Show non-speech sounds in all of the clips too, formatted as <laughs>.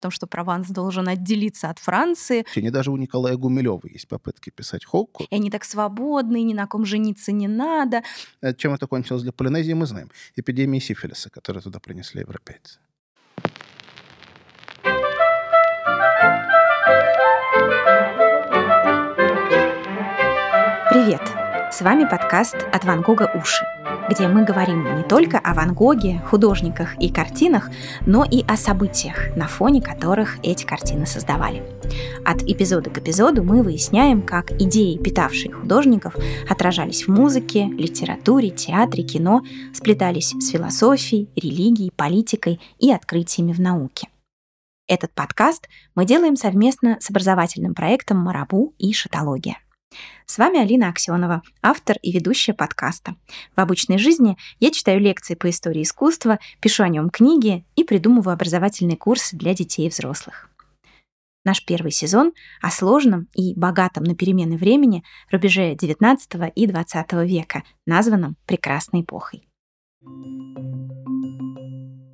о том, что Прованс должен отделиться от Франции. Не даже у Николая Гумилева есть попытки писать Хоуку. И они так свободны, ни на ком жениться не надо. Э, чем это кончилось для Полинезии, мы знаем. Эпидемией сифилиса, которую туда принесли европейцы. С вами подкаст «От Ван Гога уши», где мы говорим не только о Ван Гоге, художниках и картинах, но и о событиях, на фоне которых эти картины создавали. От эпизода к эпизоду мы выясняем, как идеи, питавшие художников, отражались в музыке, литературе, театре, кино, сплетались с философией, религией, политикой и открытиями в науке. Этот подкаст мы делаем совместно с образовательным проектом «Марабу» и «Шатология». С вами Алина Аксенова, автор и ведущая подкаста. В обычной жизни я читаю лекции по истории искусства, пишу о нем книги и придумываю образовательные курсы для детей и взрослых. Наш первый сезон о сложном и богатом на перемены времени рубеже XIX и XX века, названном «Прекрасной эпохой».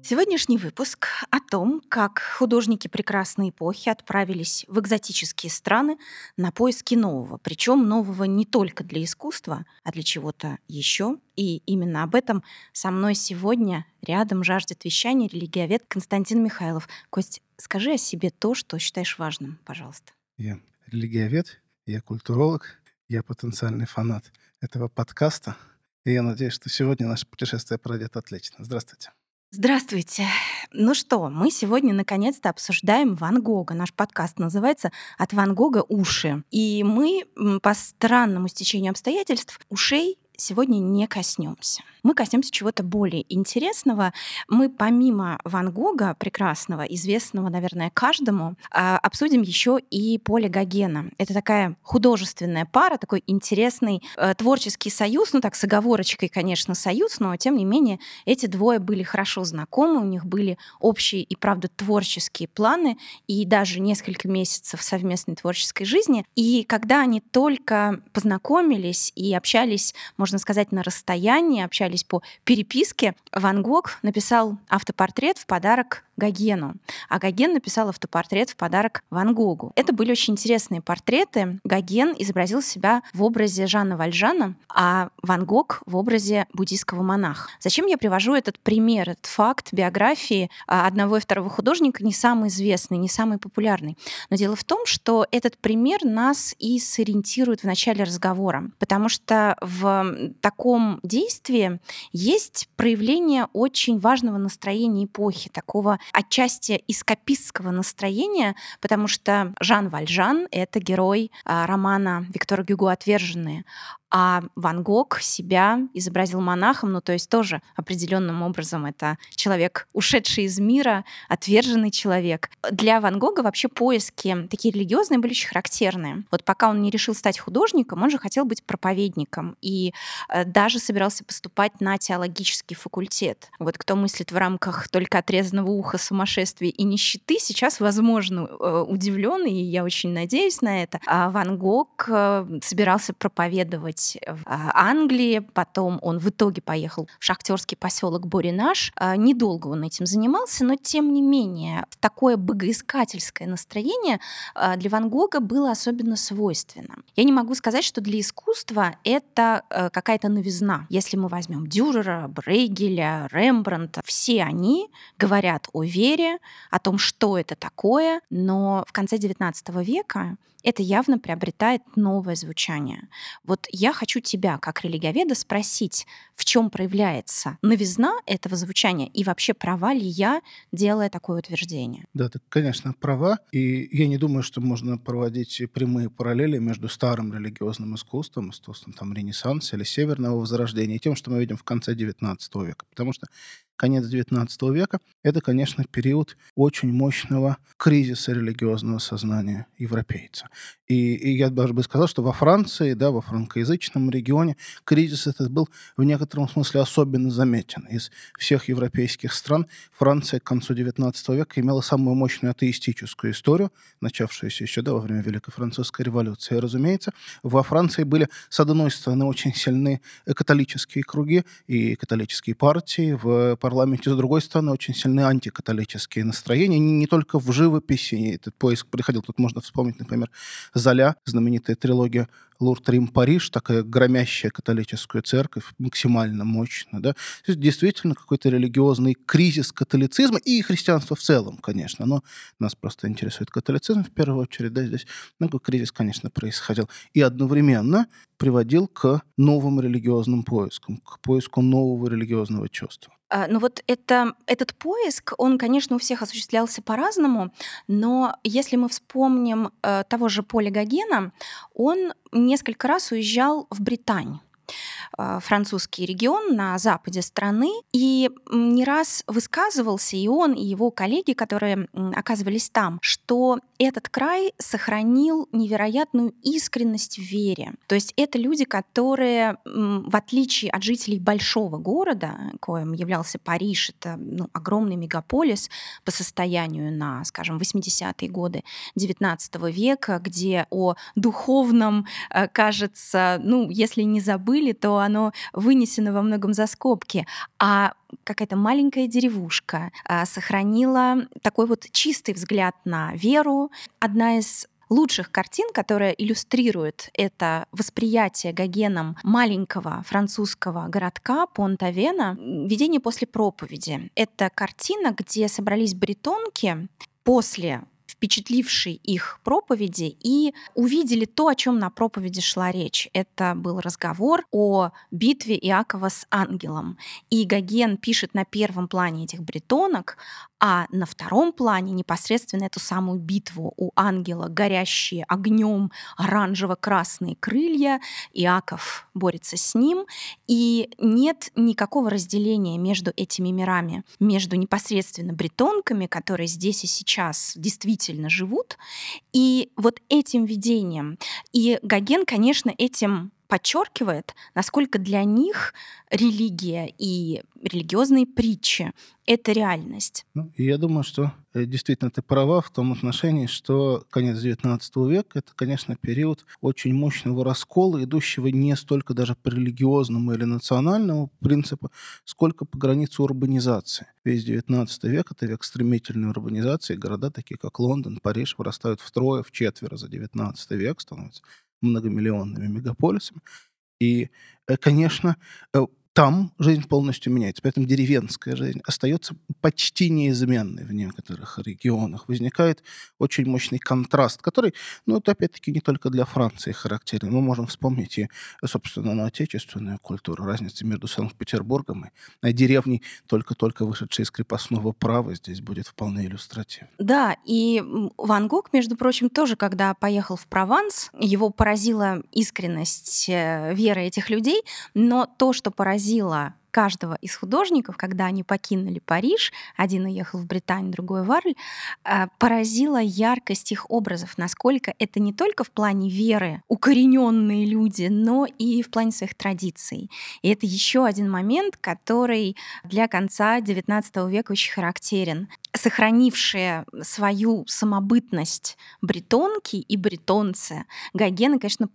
Сегодняшний выпуск о том, как художники прекрасной эпохи отправились в экзотические страны на поиски нового. Причем нового не только для искусства, а для чего-то еще. И именно об этом со мной сегодня рядом жаждет вещания религиовед Константин Михайлов. Кость, скажи о себе то, что считаешь важным, пожалуйста. Я религиовед, я культуролог, я потенциальный фанат этого подкаста. И я надеюсь, что сегодня наше путешествие пройдет отлично. Здравствуйте. Здравствуйте. Ну что, мы сегодня наконец-то обсуждаем Ван Гога. Наш подкаст называется «От Ван Гога уши». И мы по странному стечению обстоятельств ушей сегодня не коснемся. Мы коснемся чего-то более интересного. Мы помимо Ван Гога, прекрасного, известного, наверное, каждому, а, обсудим еще и Поля Гогена. Это такая художественная пара, такой интересный э, творческий союз, ну так с оговорочкой, конечно, союз, но тем не менее эти двое были хорошо знакомы, у них были общие и, правда, творческие планы и даже несколько месяцев совместной творческой жизни. И когда они только познакомились и общались, можно сказать, на расстоянии, общались по переписке, Ван Гог написал автопортрет в подарок Гогену, а Гоген написал автопортрет в подарок Ван Гогу. Это были очень интересные портреты. Гоген изобразил себя в образе Жанна Вальжана, а Ван Гог в образе буддийского монаха. Зачем я привожу этот пример, этот факт биографии а, одного и второго художника, не самый известный, не самый популярный. Но дело в том, что этот пример нас и сориентирует в начале разговора, потому что в таком действии есть проявление очень важного настроения эпохи, такого отчасти эскапистского настроения, потому что Жан Вальжан — это герой а, романа Виктора Гюго. «Отверженные», а Ван Гог себя изобразил монахом, ну то есть тоже определенным образом это человек, ушедший из мира, отверженный человек. Для Ван Гога вообще поиски такие религиозные были очень характерные. Вот пока он не решил стать художником, он же хотел быть проповедником и э, даже собирался поступать на теологический факультет. Вот кто мыслит в рамках только отрезанного уха, сумасшествия и нищеты, сейчас, возможно, э, удивлен, и я очень надеюсь на это. А Ван Гог э, собирался проповедовать жить в а, Англии, потом он в итоге поехал в шахтерский поселок Боринаш. А, недолго он этим занимался, но тем не менее такое богоискательское настроение а, для Ван Гога было особенно свойственно. Я не могу сказать, что для искусства это какая-то новизна. Если мы возьмем Дюрера, Брейгеля, Рембрандта, все они говорят о вере, о том, что это такое, но в конце XIX века это явно приобретает новое звучание. Вот я хочу тебя, как религиоведа, спросить, в чем проявляется новизна этого звучания и вообще права ли я, делая такое утверждение? Да, ты, конечно, права. И я не думаю, что можно проводить прямые параллели между старым религиозным искусством, искусством там, Ренессанса или Северного Возрождения, и тем, что мы видим в конце XIX века. Потому что конец XIX века, это, конечно, период очень мощного кризиса религиозного сознания европейца. И, и я даже бы сказал, что во Франции, да, во франкоязычном регионе кризис этот был в некотором смысле особенно заметен. Из всех европейских стран Франция к концу XIX века имела самую мощную атеистическую историю, начавшуюся еще да, во время Великой Французской революции. И, разумеется, во Франции были, с одной стороны, очень сильны католические круги и католические партии в парламенте, с другой стороны, очень сильны антикатолические настроения, не, не только в живописи. Этот поиск приходил, тут можно вспомнить, например, Золя, знаменитая трилогия Лурд Рим Париж, такая громящая католическая церковь, максимально мощная. Да? То есть действительно какой-то религиозный кризис католицизма и христианства в целом, конечно. Но нас просто интересует католицизм в первую очередь. Да? Здесь много кризис, конечно, происходил. И одновременно приводил к новым религиозным поискам, к поиску нового религиозного чувства. А, ну вот это, этот поиск, он, конечно, у всех осуществлялся по-разному, но если мы вспомним э, того же Поля Гогена, он несколько раз уезжал в Британь. Э, французский регион на западе страны, и не раз высказывался и он, и его коллеги, которые оказывались там, что этот край сохранил невероятную искренность в вере. То есть это люди, которые, в отличие от жителей большого города, коим являлся Париж, это ну, огромный мегаполис по состоянию на, скажем, 80-е годы XIX века, где о духовном, э, кажется, ну, если не забыли, то оно вынесено во многом за скобки, а какая-то маленькая деревушка а, сохранила такой вот чистый взгляд на веру. Одна из лучших картин, которая иллюстрирует это восприятие Гогеном маленького французского городка Понтавена «Видение после проповеди». Это картина, где собрались бретонки после впечатлившей их проповеди и увидели то, о чем на проповеди шла речь. Это был разговор о битве Иакова с ангелом. И Гоген пишет на первом плане этих бретонок а на втором плане непосредственно эту самую битву у ангела, горящие огнем оранжево-красные крылья, Иаков борется с ним, и нет никакого разделения между этими мирами, между непосредственно бретонками, которые здесь и сейчас действительно живут, и вот этим видением. И Гоген, конечно, этим подчеркивает, насколько для них религия и религиозные притчи — это реальность. Ну, я думаю, что э, действительно ты права в том отношении, что конец XIX века — это, конечно, период очень мощного раскола, идущего не столько даже по религиозному или национальному принципу, сколько по границе урбанизации. Весь XIX век — это век стремительной урбанизации. Города, такие как Лондон, Париж, вырастают втрое, в четверо за XIX век, становятся многомиллионными мегаполисами. И, э, конечно, э, там жизнь полностью меняется. Поэтому деревенская жизнь остается почти неизменной в некоторых регионах. Возникает очень мощный контраст, который, ну, это опять-таки не только для Франции характерен. Мы можем вспомнить и, собственно, на отечественную культуру. Разница между Санкт-Петербургом и деревней, только-только вышедшей из крепостного права, здесь будет вполне иллюстративно. Да, и Ван Гог, между прочим, тоже, когда поехал в Прованс, его поразила искренность э, веры этих людей, но то, что поразило поразило каждого из художников, когда они покинули Париж, один уехал в Британию, другой в Арль, э, поразила яркость их образов, насколько это не только в плане веры укорененные люди, но и в плане своих традиций. И это еще один момент, который для конца XIX века очень характерен сохранившие свою самобытность бретонки и бретонцы, Гогена, конечно,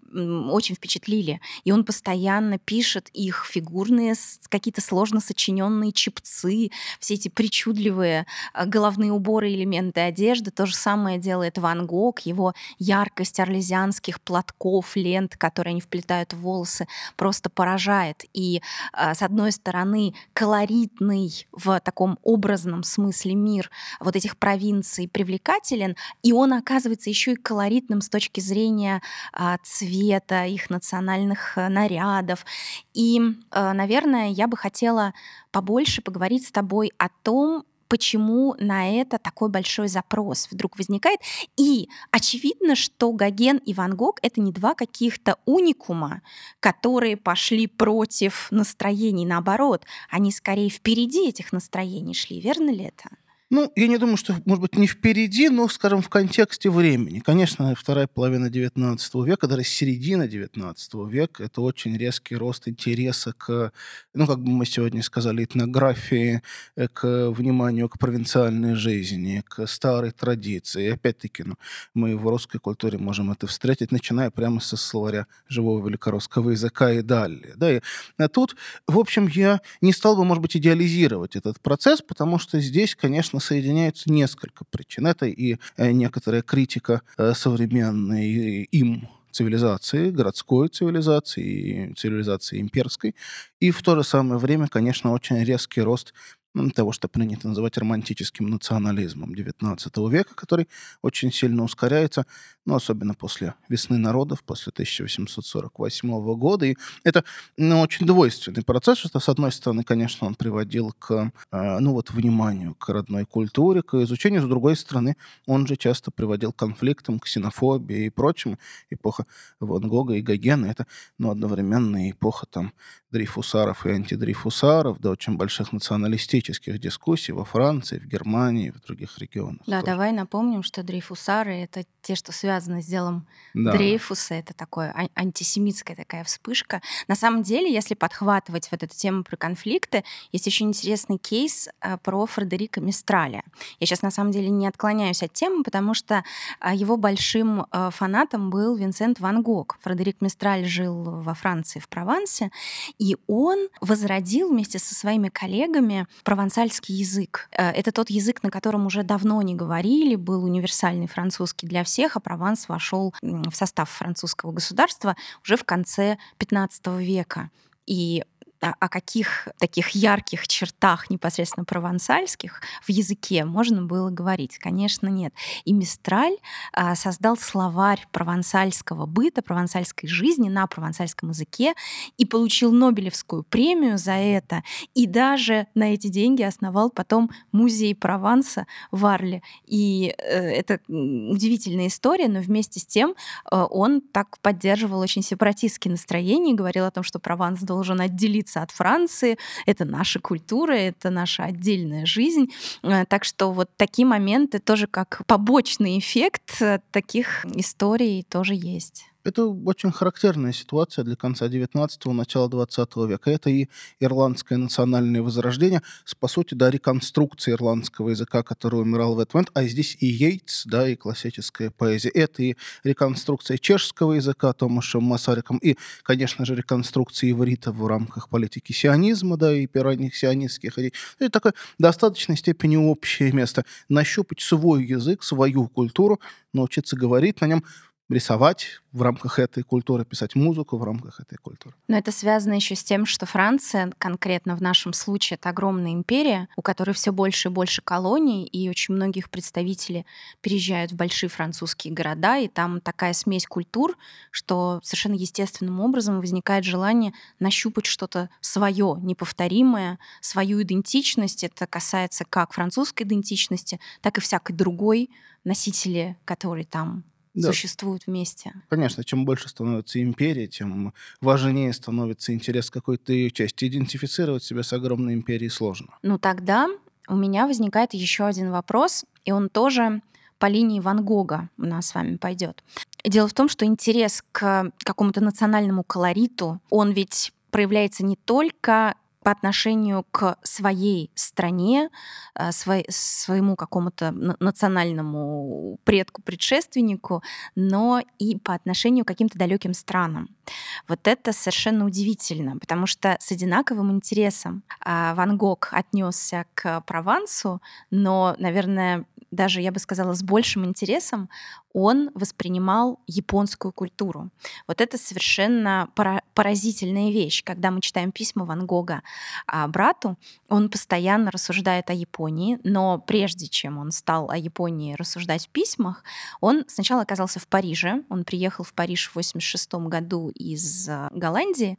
очень впечатлили. И он постоянно пишет их фигурные, какие-то сложно сочиненные чипцы, все эти причудливые а, головные уборы, элементы одежды. То же самое делает Ван Гог, его яркость орлезианских платков, лент, которые они вплетают в волосы, просто поражает. И, а, с одной стороны, колоритный в таком образном смысле мир вот этих провинций привлекателен, и он оказывается еще и колоритным с точки зрения а, цвета, их национальных нарядов. И, наверное, я бы хотела побольше поговорить с тобой о том, почему на это такой большой запрос вдруг возникает. И очевидно, что Гоген и Ван Гог — это не два каких-то уникума, которые пошли против настроений. Наоборот, они скорее впереди этих настроений шли. Верно ли это? Ну, я не думаю, что, может быть, не впереди, но, скажем, в контексте времени. Конечно, вторая половина XIX века, даже середина XIX века, это очень резкий рост интереса к, ну, как бы мы сегодня сказали, этнографии, э, к вниманию к провинциальной жизни, к старой традиции. И опять-таки, ну, мы в русской культуре можем это встретить, начиная прямо со словаря живого великорусского языка и далее. Да, и а тут, в общем, я не стал бы, может быть, идеализировать этот процесс, потому что здесь, конечно, соединяются несколько причин. Это и э, некоторая критика э, современной им цивилизации, городской цивилизации, цивилизации имперской. И в то же самое время, конечно, очень резкий рост того, что принято называть романтическим национализмом XIX века, который очень сильно ускоряется, ну, особенно после «Весны народов», после 1848 года. И это ну, очень двойственный процесс, что, с одной стороны, конечно, он приводил к, э, ну, вот, вниманию к родной культуре, к изучению, с другой стороны, он же часто приводил к конфликтам, к ксенофобии и прочему. Эпоха Ван Гога и Гогена — это, ну, одновременно эпоха, там, дрейфусаров и антидрейфусаров, до очень больших националистических дискуссий во Франции, в Германии, в других регионах. Да, тоже. давай напомним, что дрейфусары — это те, что связаны с делом да. Дрейфуса. Это такое а- антисемитская такая вспышка. На самом деле, если подхватывать вот эту тему про конфликты, есть очень интересный кейс а, про Фредерика Мистраля. Я сейчас на самом деле не отклоняюсь от темы, потому что а, его большим фанатом был Винсент Ван Гог. Фредерик Мистраль жил во Франции, в Провансе, и он возродил вместе со своими коллегами провансальский язык. Э, это тот язык, на котором уже давно не говорили, был универсальный французский для всех, а Прованс вошел в состав французского государства уже в конце XV века. И о каких таких ярких чертах непосредственно провансальских в языке можно было говорить? Конечно, нет. И Мистраль а, создал словарь провансальского быта, провансальской жизни на провансальском языке и получил Нобелевскую премию за это. И даже на эти деньги основал потом музей Прованса в Арле. И э, это удивительная история, но вместе с тем э, он так поддерживал очень сепаратистские настроения и говорил о том, что Прованс должен отделиться отделиться от Франции, это наша культура, это наша отдельная жизнь. Э, так что вот такие моменты тоже как побочный эффект э, таких историй тоже есть. Это очень характерная ситуация для конца XIX начала XX века. Это и ирландское национальное возрождение, с, по сути, да, реконструкция ирландского языка, который умирал в этот момент, а здесь и Йейтс, да, и классическая поэзия. Это и реконструкция чешского языка Томашем Масариком, и, конечно же, реконструкция иврита в рамках политики сионизма, да, и ранних сионистских идей. Это такое в достаточной степени общее место. Нащупать свой язык, свою культуру, научиться говорить на нем, рисовать в рамках этой культуры, писать музыку в рамках этой культуры. Но это связано еще с тем, что Франция, конкретно в нашем случае, это огромная империя, у которой все больше и больше колоний, и очень многих представителей переезжают в большие французские города, и там такая смесь культур, что совершенно естественным образом возникает желание нащупать что-то свое, неповторимое, свою идентичность. Это касается как французской идентичности, так и всякой другой носители, которые там да. существуют вместе. Конечно, чем больше становится империя, тем важнее становится интерес какой-то ее части. Идентифицировать себя с огромной империей сложно. Ну тогда у меня возникает еще один вопрос, и он тоже по линии Ван Гога у нас с вами пойдет. Дело в том, что интерес к какому-то национальному колориту, он ведь проявляется не только по отношению к своей стране, э, своему какому-то национальному предку-предшественнику, но и по отношению к каким-то далеким странам. Вот это совершенно удивительно, потому что с одинаковым интересом а, Ван Гог отнесся к Провансу, но, наверное, даже, я бы сказала, с большим интересом он воспринимал японскую культуру. Вот это совершенно поразительная вещь. Когда мы читаем письма Ван Гога а, брату, он постоянно рассуждает о Японии, но прежде чем он стал о Японии рассуждать в письмах, он сначала оказался в Париже. Он приехал в Париж в 1986 году из а, Голландии,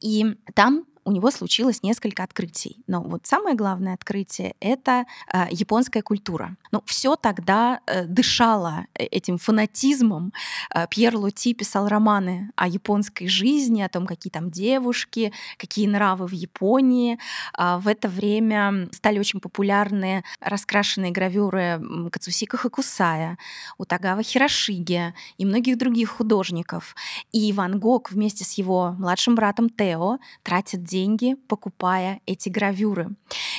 и там у него случилось несколько открытий. Но вот самое главное открытие — это э, японская культура. Ну, все тогда э, дышало э, этим фанатизмом. Э, Пьер Лути писал романы о японской жизни, о том, какие там девушки, какие нравы в Японии. А в это время стали очень популярны раскрашенные гравюры Кацусика Хакусая, Утагава Хирошиги и многих других художников. И Ван Гог вместе с его младшим братом Тео тратит деньги, покупая эти гравюры.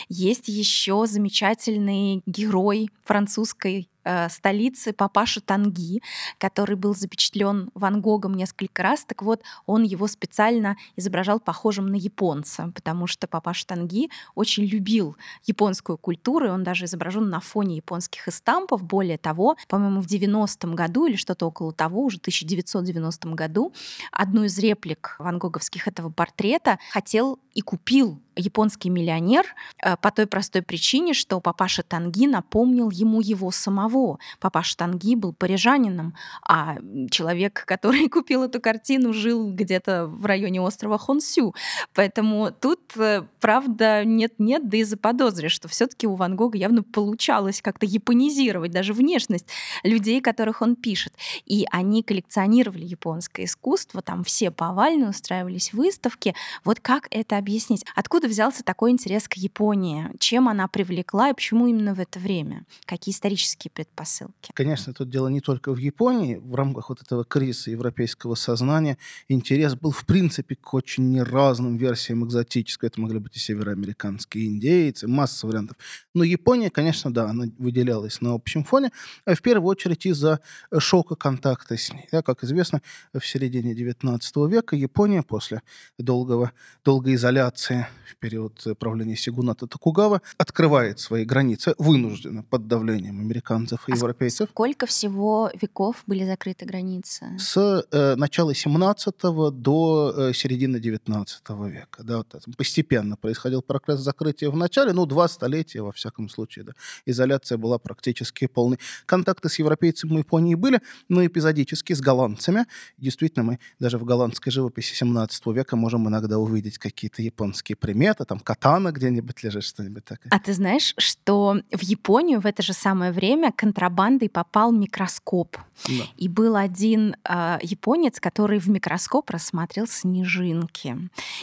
Есть еще замечательный герой французской э, столицы папаша Танги, который был запечатлен Ван Гогом несколько раз. Так вот, он его специально изображал похожим на японца, потому что папаша Танги очень любил японскую культуру, и он даже изображен на фоне японских эстампов. Более того, по-моему, в 90-м году или что-то около того, уже в 1990 году, одну из реплик ван Гоговских этого портрета хотел и купил японский миллионер э, по той простой причине, что папаша Танги напомнил ему его самого. Папаша Танги был парижанином, а человек, <laughs> который купил эту картину, жил где-то в районе острова Хонсю. Поэтому тут, э, правда, нет-нет, да и заподозришь, что все таки у Ван Гога явно получалось как-то японизировать даже внешность людей, которых он пишет. И они коллекционировали японское искусство, там все повально устраивались выставки. Вот как это объяснить? Откуда взялся такой интерес к Японии? Чем она привлекла и почему именно в это время? Какие исторические предпосылки? Конечно, тут дело не только в Японии. В рамках вот этого кризиса европейского сознания интерес был в принципе к очень разным версиям экзотической. Это могли быть и североамериканские индейцы, масса вариантов. Но Япония, конечно, да, она выделялась на общем фоне, а в первую очередь из-за шока контакта с ней. Да, как известно, в середине XIX века Япония после долгого, долгой изоляции в период правления Сигуната Токугава, открывает свои границы вынужденно под давлением американцев и а европейцев. Сколько всего веков были закрыты границы? С э, начала 17 до э, середины 19 века. Да, вот это. Постепенно происходил прогресс закрытия в начале, ну, два столетия, во всяком случае. Да. Изоляция была практически полной. Контакты с европейцами в Японии были, но эпизодически с голландцами. Действительно, мы даже в голландской живописи 17 века можем иногда увидеть какие-то японские предмета, там катана где-нибудь лежит, что-нибудь такое. А ты знаешь, что в Японию в это же самое время контрабандой попал микроскоп. Да. И был один э, японец, который в микроскоп рассмотрел снежинки.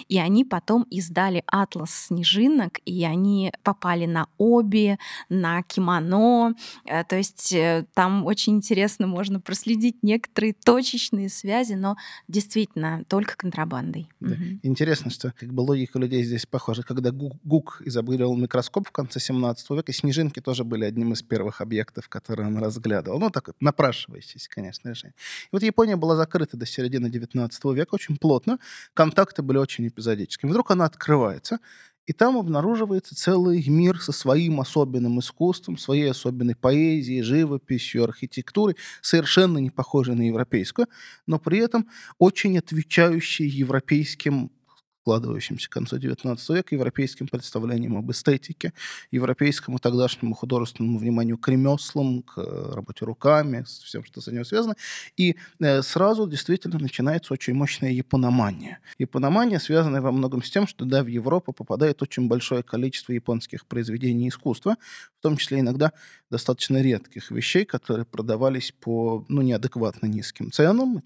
И они потом издали атлас снежинок, и они попали на оби, на кимоно. Э, то есть э, там очень интересно можно проследить некоторые точечные связи, но действительно только контрабандой. Да. Угу. Интересно, что как бы логика людей здесь похожа. Когда Гук изобрел микроскоп в конце 17 века, снежинки тоже были одним из первых объектов, которые он разглядывал. Ну, так напрашивающийся, конечно, решение. И вот Япония была закрыта до середины 19 века очень плотно. Контакты были очень эпизодическими. Вдруг она открывается, и там обнаруживается целый мир со своим особенным искусством, своей особенной поэзией, живописью, архитектурой, совершенно не похожей на европейскую, но при этом очень отвечающей европейским складывающимся к концу XIX века европейским представлением об эстетике, европейскому тогдашнему художественному вниманию к ремеслам, к э, работе руками, с всем, что с этим связано. И э, сразу действительно начинается очень мощная япономания. Япономания, связанная во многом с тем, что да, в Европу попадает очень большое количество японских произведений искусства, в том числе иногда достаточно редких вещей, которые продавались по ну, неадекватно низким ценам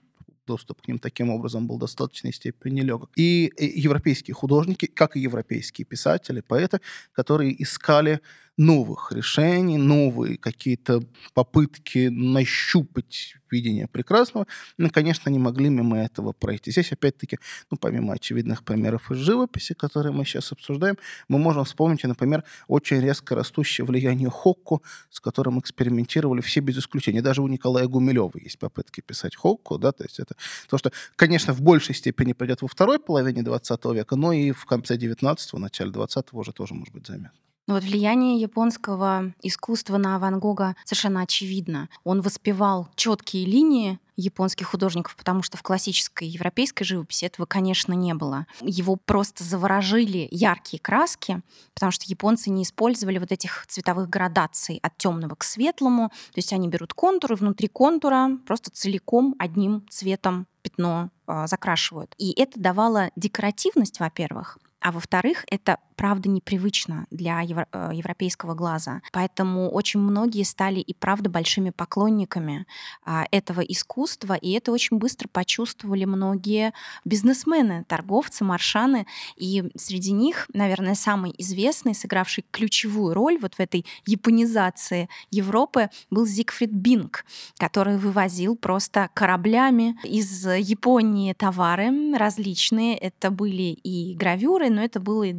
доступ к ним таким образом был в достаточной степени легок. И европейские художники, как и европейские писатели, поэты, которые искали новых решений, новые какие-то попытки нащупать видение прекрасного, ну, конечно, не могли мимо этого пройти. Здесь, опять-таки, ну, помимо очевидных примеров из живописи, которые мы сейчас обсуждаем, мы можем вспомнить, например, очень резко растущее влияние Хокку, с которым экспериментировали все без исключения. Даже у Николая Гумилева есть попытки писать Хокку, да, то есть это то, что, конечно, в большей степени пойдет во второй половине 20 века, но и в конце 19-го, начале 20-го уже тоже может быть заметно. Вот влияние японского искусства на Ван Гога совершенно очевидно. Он воспевал четкие линии японских художников, потому что в классической европейской живописи этого, конечно, не было. Его просто заворожили яркие краски, потому что японцы не использовали вот этих цветовых градаций от темного к светлому. То есть они берут контуры, внутри контура просто целиком одним цветом пятно э, закрашивают. И это давало декоративность, во-первых, а во-вторых, это правда непривычно для э, европейского глаза. Поэтому очень многие стали и правда большими поклонниками а, этого искусства, и это очень быстро почувствовали многие бизнесмены, торговцы, маршаны, и среди них, наверное, самый известный, сыгравший ключевую роль вот в этой японизации Европы, был Зигфрид Бинг, который вывозил просто кораблями из Японии товары различные. Это были и гравюры, но это было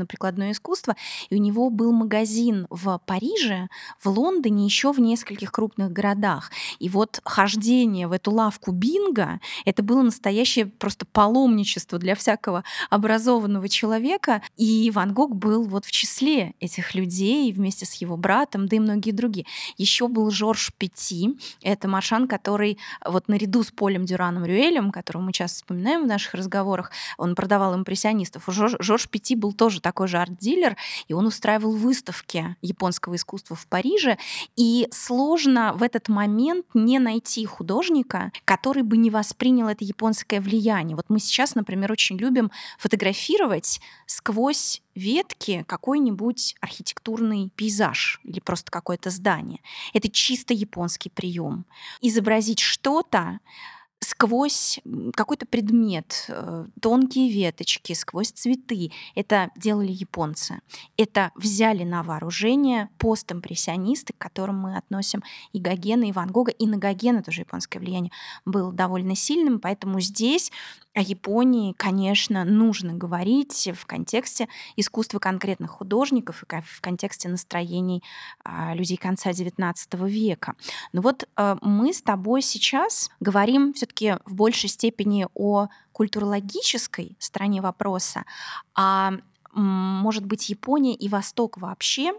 и декоративно-прикладное искусство. И у него был магазин в Париже, в Лондоне, еще в нескольких крупных городах. И вот хождение в эту лавку Бинга, это было настоящее просто паломничество для всякого образованного человека. И Ван Гог был вот в числе этих людей вместе с его братом, да и многие другие. Еще был Жорж Пети, это маршан, который вот наряду с Полем Дюраном Рюэлем, которого мы часто вспоминаем в наших разговорах, он продавал импрессионистов. Жорж, Жорж Пети был тоже такой же арт-дилер, и он устраивал выставки японского искусства в Париже. И сложно в этот момент не найти художника, который бы не воспринял это японское влияние. Вот мы сейчас, например, очень любим фотографировать сквозь ветки какой-нибудь архитектурный пейзаж или просто какое-то здание. Это чисто японский прием. Изобразить что-то, сквозь какой-то предмет, э, тонкие веточки, сквозь цветы. Это делали японцы. Это взяли на вооружение постимпрессионисты, к которым мы относим и Гогена, и Ван Гога. И на Гогена тоже японское влияние было довольно сильным, поэтому здесь о Японии, конечно, нужно говорить в контексте искусства конкретных художников и в контексте настроений а, людей конца XIX века. Но вот э, мы с тобой сейчас говорим все-таки в большей степени о культурологической стороне вопроса, а может быть, Япония и Восток вообще,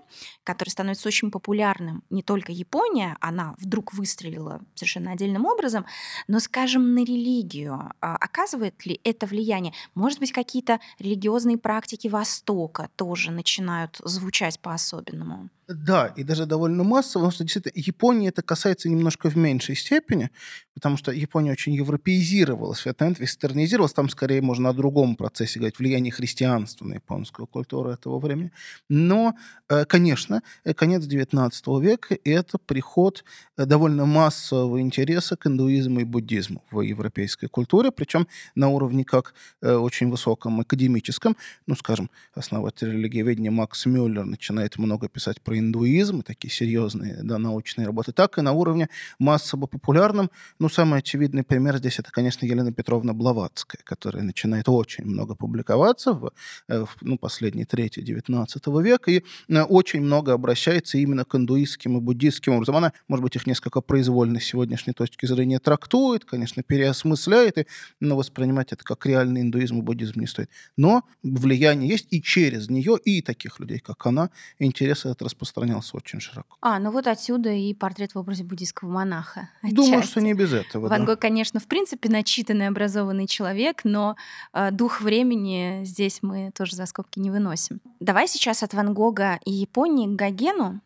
который становится очень популярным. Не только Япония, она вдруг выстрелила совершенно отдельным образом, но, скажем, на религию. А, оказывает ли это влияние? Может быть, какие-то религиозные практики Востока тоже начинают звучать по-особенному? Да, и даже довольно массово, потому что действительно Японии это касается немножко в меньшей степени, потому что Япония очень европеизировалась, момент вестернизировалась, там скорее можно о другом процессе говорить, влияние христианства на японскую культуру этого времени. Но, э, конечно, э, конец XIX века – это приход э, довольно массового интереса к индуизму и буддизму в европейской культуре, причем на уровне как очень высоком академическом, ну, скажем, основатель религиоведения Макс Мюллер начинает много писать про индуизм, такие серьезные да, научные работы, так и на уровне массово популярном. Ну, самый очевидный пример здесь это, конечно, Елена Петровна Блаватская, которая начинает очень много публиковаться в, э, в ну, последней трети XIX века и э, очень много обращается именно к индуистским и буддистским образом. Она, может быть, их несколько произвольно с сегодняшней точки зрения трактует, конечно, переосмысляет, и, но воспринимать это как реальный индуизм и буддизм не стоит. Но влияние есть и через нее, и таких людей, как она, интерес этот распространяется распространялся очень широко. А, ну вот отсюда и портрет в образе буддийского монаха. Отчасти. Думаю, что не без этого. Ван да. Гог, конечно, в принципе начитанный, образованный человек, но э, дух времени здесь мы тоже за скобки не выносим. Давай сейчас от Ван Гога и Японии к Гогену,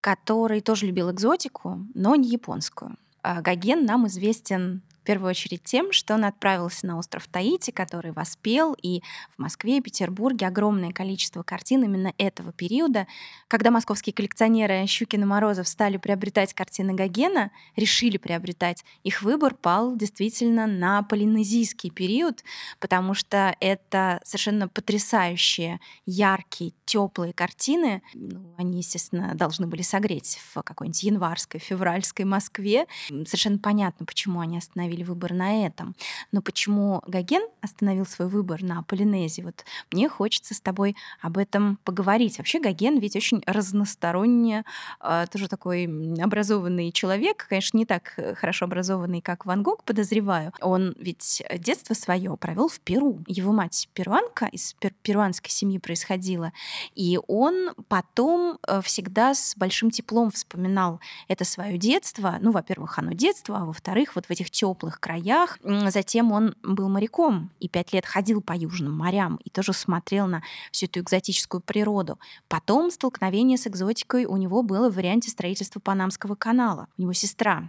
который тоже любил экзотику, но не японскую. А Гоген нам известен первую очередь тем, что он отправился на остров Таити, который воспел, и в Москве и Петербурге огромное количество картин именно этого периода. Когда московские коллекционеры Щукин и Морозов стали приобретать картины Гогена, решили приобретать, их выбор пал действительно на полинезийский период, потому что это совершенно потрясающие, яркие, теплые картины. Ну, они, естественно, должны были согреть в какой-нибудь январской, февральской Москве. Совершенно понятно, почему они остановились остановили выбор на этом. Но почему Гоген остановил свой выбор на Полинезии? Вот мне хочется с тобой об этом поговорить. Вообще Гоген ведь очень разносторонне, а, тоже такой образованный человек, конечно, не так хорошо образованный, как Ван Гог, подозреваю. Он ведь детство свое провел в Перу. Его мать перуанка, из пер перуанской семьи происходила, и он потом э, всегда с большим теплом вспоминал это свое детство. Ну, во-первых, оно детство, а во-вторых, вот в этих теплых теплых краях. Затем он был моряком и пять лет ходил по южным морям и тоже смотрел на всю эту экзотическую природу. Потом столкновение с экзотикой у него было в варианте строительства Панамского канала. У него сестра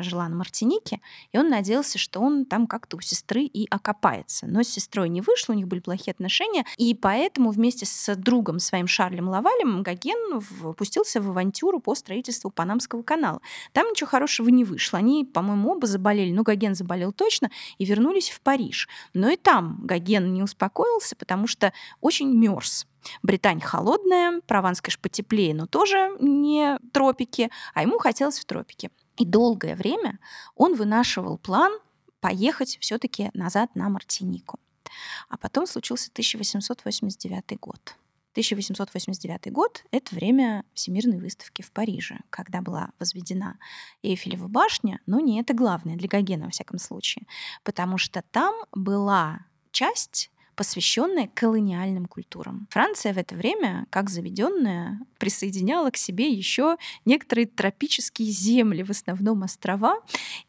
жила на Мартинике, и он надеялся, что он там как-то у сестры и окопается. Но с сестрой не вышло, у них были плохие отношения, и поэтому вместе с другом своим Шарлем Лавалем Гоген пустился в авантюру по строительству Панамского канала. Там ничего хорошего не вышло. Они, по-моему, оба заболели, ну, Гоген заболел точно, и вернулись в Париж. Но и там Гоген не успокоился, потому что очень мерз. Британь холодная, Прованс, конечно, потеплее, но тоже не тропики, а ему хотелось в тропике. И долгое время он вынашивал план поехать все-таки назад на Мартинику. А потом случился 1889 год. 1889 год — это время Всемирной выставки в Париже, когда была возведена Эйфелева башня, но не это главное для Гогена, во всяком случае, потому что там была часть посвященная колониальным культурам. Франция в это время, как заведенная, присоединяла к себе еще некоторые тропические земли, в основном острова,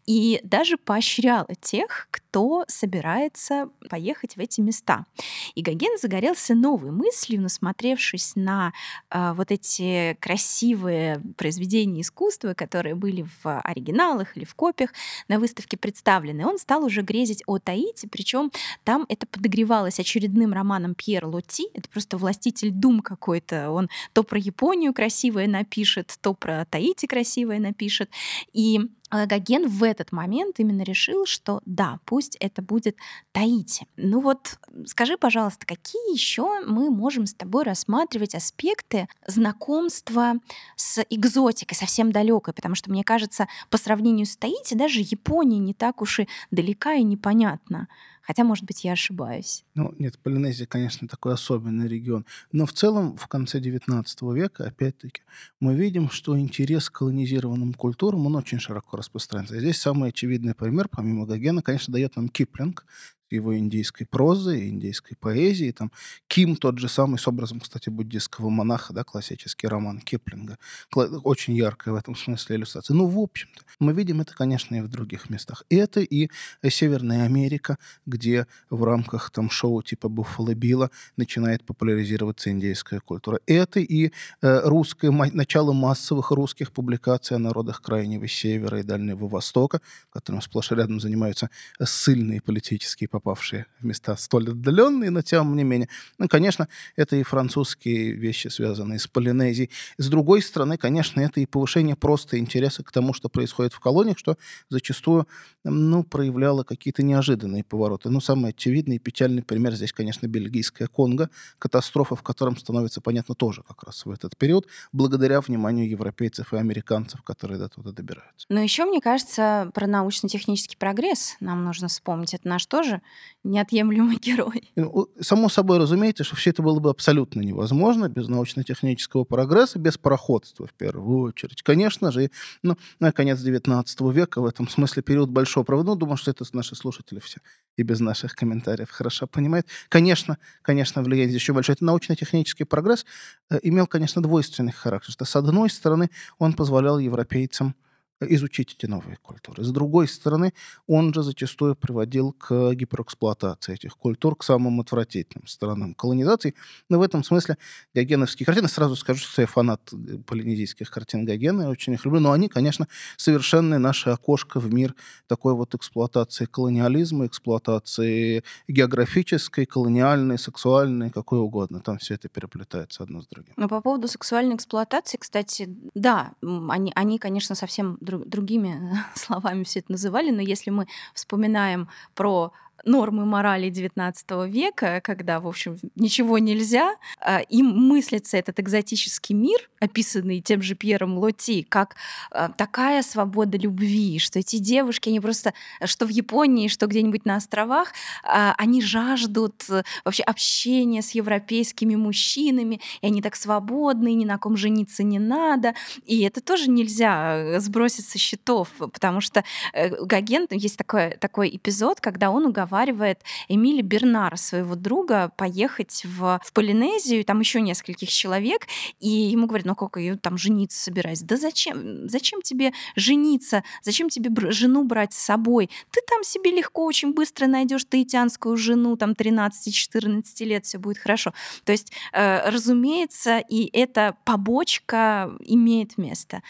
и даже поощряла тех, кто собирается поехать в эти места. И Гоген загорелся новой мыслью, насмотревшись на э, вот эти красивые произведения искусства, которые были в оригиналах или в копиях на выставке представлены. Он стал уже грезить о Таити, причем там это подогревалось очередным романом Пьера Лоти. Это просто властитель дум какой-то. Он то про Японию красивое напишет, то про Таити красивое напишет. И Гоген в этот момент именно решил, что да, пусть это будет Таити. Ну вот скажи, пожалуйста, какие еще мы можем с тобой рассматривать аспекты знакомства с экзотикой, совсем далекой, потому что, мне кажется, по сравнению с Таити даже Япония не так уж и далека и непонятна. Хотя, может быть, я ошибаюсь. Ну, нет, Полинезия, конечно, такой особенный регион. Но в целом в конце XIX века, опять-таки, мы видим, что интерес к колонизированным культурам, он очень широко распространяется. Здесь самый очевидный пример, помимо Гогена, конечно, дает нам Киплинг, его индийской прозы, индийской поэзии. Там Ким тот же самый, с образом, кстати, буддийского монаха, да, классический роман Киплинга. Очень яркая в этом смысле иллюстрация. Ну, в общем-то, мы видим это, конечно, и в других местах. Это и Северная Америка, где в рамках там шоу типа Буффало Билла начинает популяризироваться индейская культура. Это и э, русское, начало массовых русских публикаций о народах Крайнего Севера и Дальнего Востока, которым сплошь и рядом занимаются ссыльные политические попавшие в места столь отдаленные, но тем не менее. Ну, конечно, это и французские вещи, связанные с Полинезией. С другой стороны, конечно, это и повышение просто интереса к тому, что происходит в колониях, что зачастую ну, проявляло какие-то неожиданные повороты. Ну, самый очевидный и печальный пример здесь, конечно, бельгийская Конго, катастрофа, в котором становится понятно тоже как раз в этот период, благодаря вниманию европейцев и американцев, которые до туда добираются. Но еще, мне кажется, про научно-технический прогресс нам нужно вспомнить. Это наш тоже неотъемлемый <laughs> герой. Ну, само собой разумеется, что все это было бы абсолютно невозможно без научно-технического прогресса, без пароходства в первую очередь. Конечно же, ну, на конец XIX века в этом смысле период большого провода. Ну, думаю, что это наши слушатели все и без наших комментариев хорошо понимают. Конечно, конечно, влияние здесь еще большое. Это научно-технический прогресс э, имел, конечно, двойственный характер. Что, с одной стороны, он позволял европейцам изучить эти новые культуры. С другой стороны, он же зачастую приводил к гиперэксплуатации этих культур, к самым отвратительным сторонам колонизации. Но в этом смысле гогеновские картины, сразу скажу, что я фанат э, полинезийских картин Гогена, я очень их люблю, но они, конечно, совершенное наше окошко в мир такой вот эксплуатации колониализма, эксплуатации географической, колониальной, сексуальной, какой угодно. Там все это переплетается одно с другим. Но по поводу сексуальной эксплуатации, кстати, да, они, они конечно, совсем другими <laughs> словами все это называли, но если мы вспоминаем про нормы морали XIX века, когда, в общем, ничего нельзя, а, им мыслится этот экзотический мир, описанный тем же Пьером Лоти, как а, такая свобода любви, что эти девушки, они просто, что в Японии, что где-нибудь на островах, а, они жаждут э, вообще общения с европейскими мужчинами, и они так свободны, ни на ком жениться не надо. И это тоже нельзя э, сбросить со счетов, потому что э, Гоген, есть такой, такой эпизод, когда он уговаривает уговаривает Эмили Бернара, своего друга, поехать в, в Полинезию, там еще нескольких человек, и ему говорят, ну как, я там жениться собираюсь. Да зачем? Зачем тебе жениться? Зачем тебе жену брать с собой? Ты там себе легко, очень быстро найдешь таитянскую жену, там 13-14 лет, все будет хорошо. То есть, э, разумеется, и эта побочка имеет место.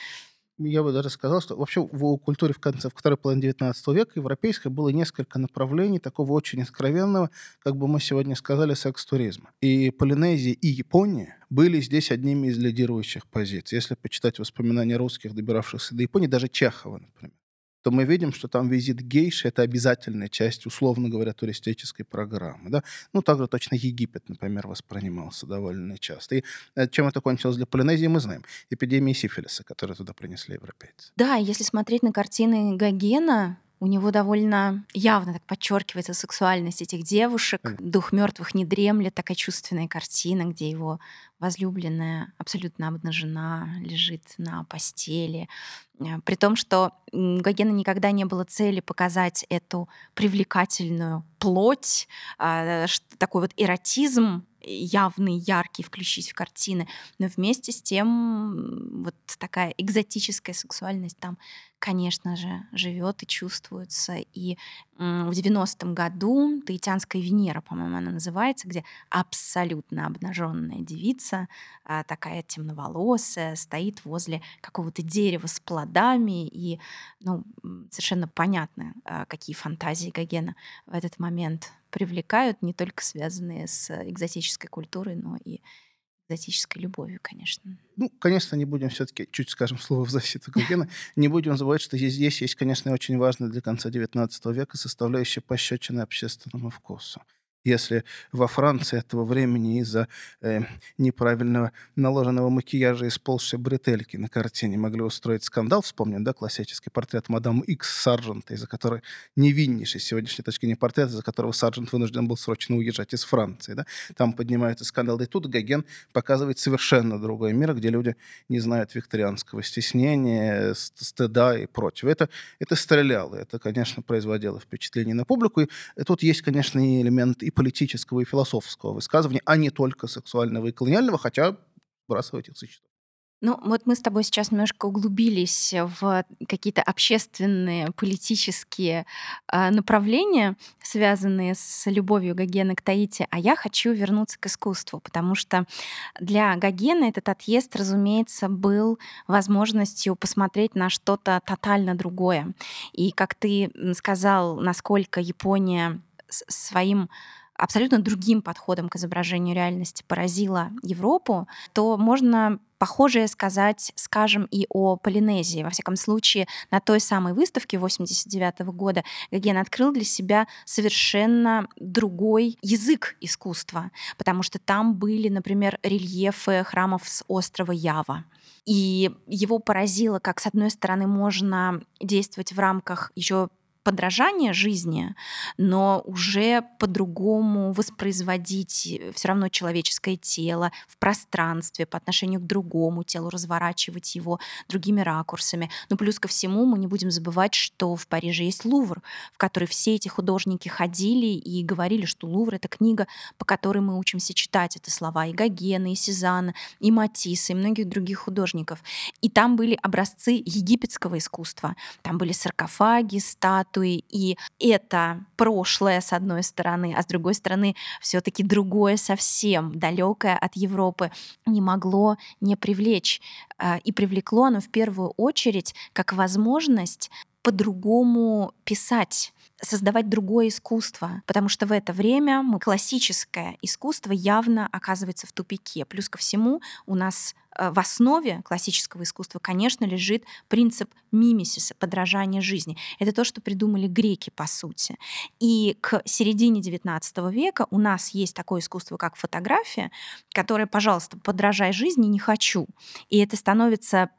Я бы даже сказал, что вообще в культуре в конце, в второй половине 19 века европейской было несколько направлений такого очень откровенного, как бы мы сегодня сказали, секс-туризма. И Полинезия, и Япония были здесь одними из лидирующих позиций. Если почитать воспоминания русских, добиравшихся до Японии, даже Чехова, например, то мы видим, что там визит гейши – это обязательная часть, условно говоря, туристической программы. Да? Ну, также точно Египет, например, воспринимался довольно часто. И э, чем это кончилось для Полинезии, мы знаем. Эпидемией сифилиса, которую туда принесли европейцы. Да, если смотреть на картины Гогена, у него довольно явно так подчеркивается сексуальность этих девушек. Дух мертвых не дремлет, такая чувственная картина, где его возлюбленная абсолютно обнажена, лежит на постели. Э, при том, что у Гогена никогда не было цели показать эту привлекательную плоть, а, такой вот эротизм явный, яркий, включить в картины, но вместе с тем вот такая экзотическая сексуальность там, конечно же, живет и чувствуется. И в 90-м году Таитянская Венера, по-моему, она называется, где абсолютно обнаженная девица, а, такая темноволосая, стоит возле какого-то дерева с плодами, и ну, совершенно понятно, а, какие фантазии Гогена в этот момент привлекают, не только связанные с экзотической культурой, но и экзотической любовью, конечно. Ну, конечно, не будем все-таки, чуть скажем слово в защиту Гогена, не будем забывать, что здесь, здесь есть, конечно, очень важная для конца XIX века составляющая пощечины общественному вкусу. Если во Франции этого времени из-за э, неправильного наложенного макияжа и сползшей бретельки на картине могли устроить скандал, вспомним, да, классический портрет мадам Икс Сарджента, из-за которой невиннейший с сегодняшней точки не портрет, из-за которого Сарджент вынужден был срочно уезжать из Франции, да, там поднимается скандал. Да и тут Гоген показывает совершенно другой мир, где люди не знают викторианского стеснения, стыда и прочего. Это, это стреляло, это, конечно, производило впечатление на публику. И тут есть, конечно, и элемент и политического, и философского высказывания, а не только сексуального и колониального, хотя сбрасывать их существует. Ну, вот мы с тобой сейчас немножко углубились в какие-то общественные, политические э, направления, связанные с любовью Гогена к Таити, а я хочу вернуться к искусству, потому что для Гогена этот отъезд, разумеется, был возможностью посмотреть на что-то тотально другое. И как ты сказал, насколько Япония своим абсолютно другим подходом к изображению реальности поразила Европу, то можно похожее сказать, скажем, и о Полинезии. Во всяком случае, на той самой выставке 89 года Гоген открыл для себя совершенно другой язык искусства, потому что там были, например, рельефы храмов с острова Ява. И его поразило, как, с одной стороны, можно действовать в рамках еще подражание жизни, но уже по-другому воспроизводить все равно человеческое тело в пространстве по отношению к другому телу, разворачивать его другими ракурсами. Ну, плюс ко всему, мы не будем забывать, что в Париже есть Лувр, в который все эти художники ходили и говорили, что Лувр — это книга, по которой мы учимся читать. Это слова и Гогена, и Сезанна, и Матисса, и многих других художников. И там были образцы египетского искусства. Там были саркофаги, статуи, статуи, и это прошлое с одной стороны, а с другой стороны все-таки другое совсем, далекое от Европы, не могло не привлечь. А, и привлекло оно в первую очередь как возможность по-другому писать создавать другое искусство, потому что в это время классическое искусство явно оказывается в тупике. Плюс ко всему у нас э, в основе классического искусства, конечно, лежит принцип мимисиса, подражания жизни. Это то, что придумали греки, по сути. И к середине XIX века у нас есть такое искусство, как фотография, которое, пожалуйста, подражай жизни не хочу. И это становится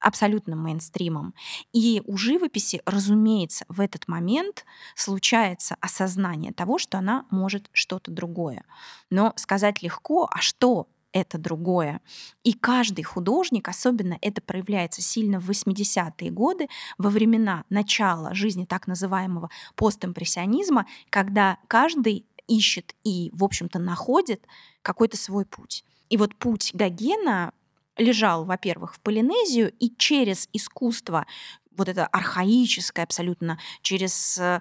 абсолютным мейнстримом. И у живописи, разумеется, в этот момент случается осознание того, что она может что-то другое. Но сказать легко, а что это другое. И каждый художник, особенно это проявляется сильно в 80-е годы, во времена начала жизни так называемого постимпрессионизма, когда каждый ищет и, в общем-то, находит какой-то свой путь. И вот путь Гогена лежал, во-первых, в Полинезию, и через искусство, вот это архаическое абсолютно, через э,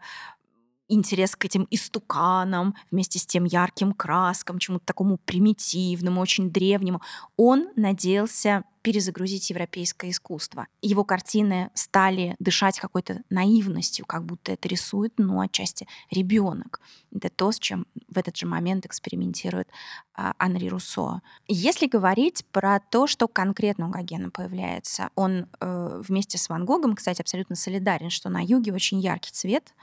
интерес к этим истуканам, вместе с тем ярким краскам, чему-то такому примитивному, очень древнему, он надеялся перезагрузить европейское искусство. Его картины стали дышать какой-то наивностью, как будто это рисует, ну, отчасти ребенок. Это то, с чем в этот же момент экспериментирует а, Анри Руссо. Если говорить про то, что конкретно у Гогена появляется, он э, вместе с Ван Гогом, кстати, абсолютно солидарен, что на юге очень яркий цвет,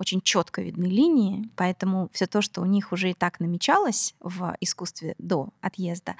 очень четко видны линии, поэтому все то, что у них уже и так намечалось в искусстве до отъезда,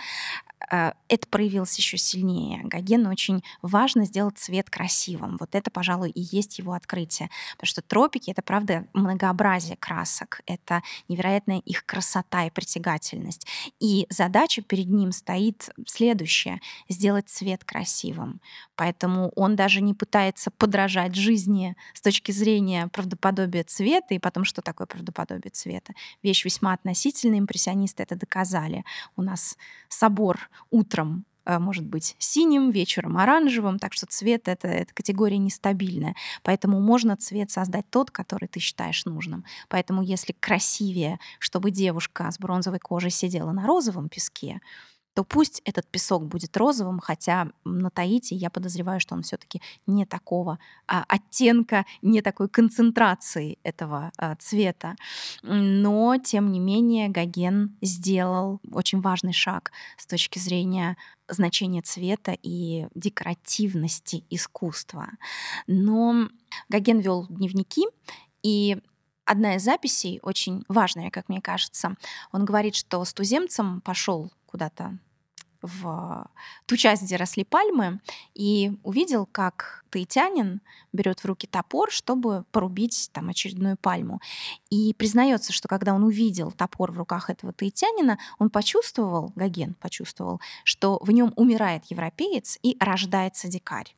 это проявилось еще сильнее. Гогену очень важно сделать цвет красивым. Вот это, пожалуй, и есть его открытие. Потому что тропики — это, правда, многообразие красок, это невероятная их красота и притягательность. И задача перед ним стоит следующая — сделать цвет красивым. Поэтому он даже не пытается подражать жизни с точки зрения правдоподобия цвета и потом, что такое правдоподобие цвета. Вещь весьма относительная, импрессионисты это доказали. У нас собор утром э, может быть синим, вечером оранжевым, так что цвет это, это категория нестабильная. Поэтому можно цвет создать тот, который ты считаешь нужным. Поэтому если красивее, чтобы девушка с бронзовой кожей сидела на розовом песке, то пусть этот песок будет розовым, хотя на Таити я подозреваю, что он все-таки не такого а, оттенка, не такой концентрации этого а, цвета. Но, тем не менее, Гоген сделал очень важный шаг с точки зрения значения цвета и декоративности искусства. Но Гоген вел дневники, и одна из записей, очень важная, как мне кажется, он говорит, что с туземцем пошел куда-то в ту часть, где росли пальмы, и увидел, как таитянин берет в руки топор, чтобы порубить там очередную пальму. И признается, что когда он увидел топор в руках этого таитянина, он почувствовал, Гоген почувствовал, что в нем умирает европеец и рождается дикарь.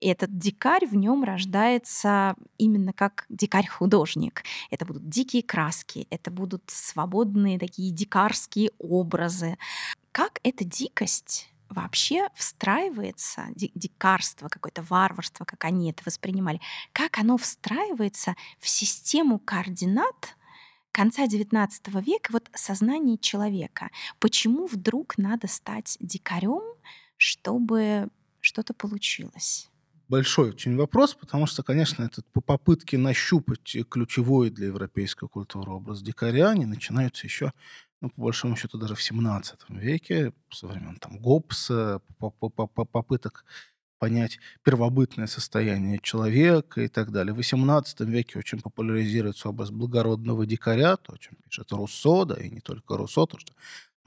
И этот дикарь в нем рождается именно как дикарь-художник. Это будут дикие краски, это будут свободные такие дикарские образы. Как эта дикость вообще встраивается, дикарство, какое-то варварство, как они это воспринимали, как оно встраивается в систему координат конца XIX века, вот сознание человека. Почему вдруг надо стать дикарем, чтобы что-то получилось? Большой очень вопрос, потому что, конечно, это по попытке нащупать ключевой для европейской культуры образ дикаря, они начинаются еще, ну, по большому счету, даже в 17 веке, со времен там Гоббса, попыток понять первобытное состояние человека и так далее. В XVIII веке очень популяризируется образ благородного дикаря, то, о чем пишет Руссо, да, и не только Руссо, то, что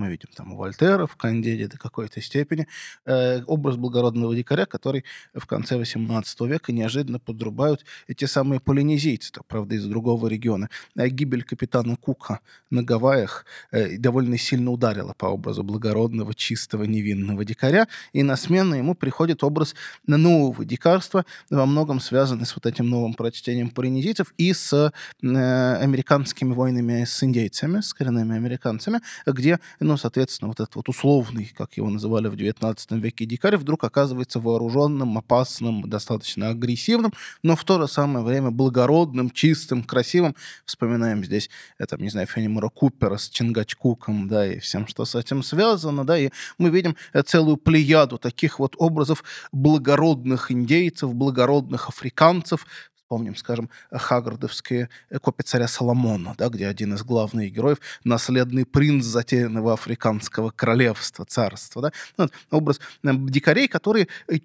мы видим там у Вольтера, в Кандиде до какой-то степени, э, образ благородного дикаря, который в конце XVIII века неожиданно подрубают эти самые полинезийцы, то, правда, из другого региона. Э, гибель капитана Кука на Гавайях э, довольно сильно ударила по образу благородного, чистого, невинного дикаря, и на смену ему приходит образ нового дикарства, во многом связанный с вот этим новым прочтением полинезийцев и с американскими войнами с индейцами, с коренными американцами, где ну, соответственно, вот этот вот условный, как его называли в XIX веке, дикарь вдруг оказывается вооруженным, опасным, достаточно агрессивным, но в то же самое время благородным, чистым, красивым. Вспоминаем здесь, это, не знаю, Фенимора Купера с Чингачкуком, да, и всем, что с этим связано, да, и мы видим э, целую плеяду таких вот образов благородных индейцев, благородных африканцев, Помним, скажем, хагардовские копии царя Соломона, да, где один из главных героев — наследный принц затерянного африканского королевства, царства. Да? Ну, вот, образ э, дикарей, которые э,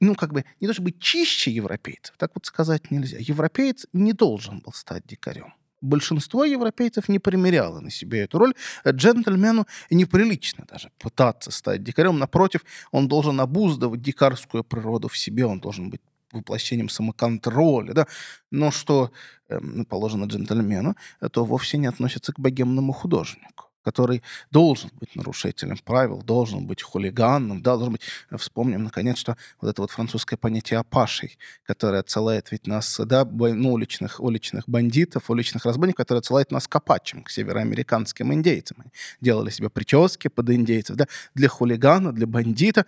ну, как бы, не то чтобы чище европейцев, так вот сказать нельзя. Европеец не должен был стать дикарем большинство европейцев не примеряло на себе эту роль. Джентльмену неприлично даже пытаться стать дикарем. Напротив, он должен обуздывать дикарскую природу в себе, он должен быть воплощением самоконтроля, да, но что э, положено джентльмену, то вовсе не относится к богемному художнику который должен быть нарушителем правил, должен быть хулиганом, да, должен быть... Вспомним, наконец, что вот это вот французское понятие «опашей», которое отсылает ведь нас, да, ну, уличных, уличных бандитов, уличных разбойников, которое отсылает нас к апачам, к североамериканским индейцам. Они делали себе прически под индейцев, да, для хулигана, для бандита.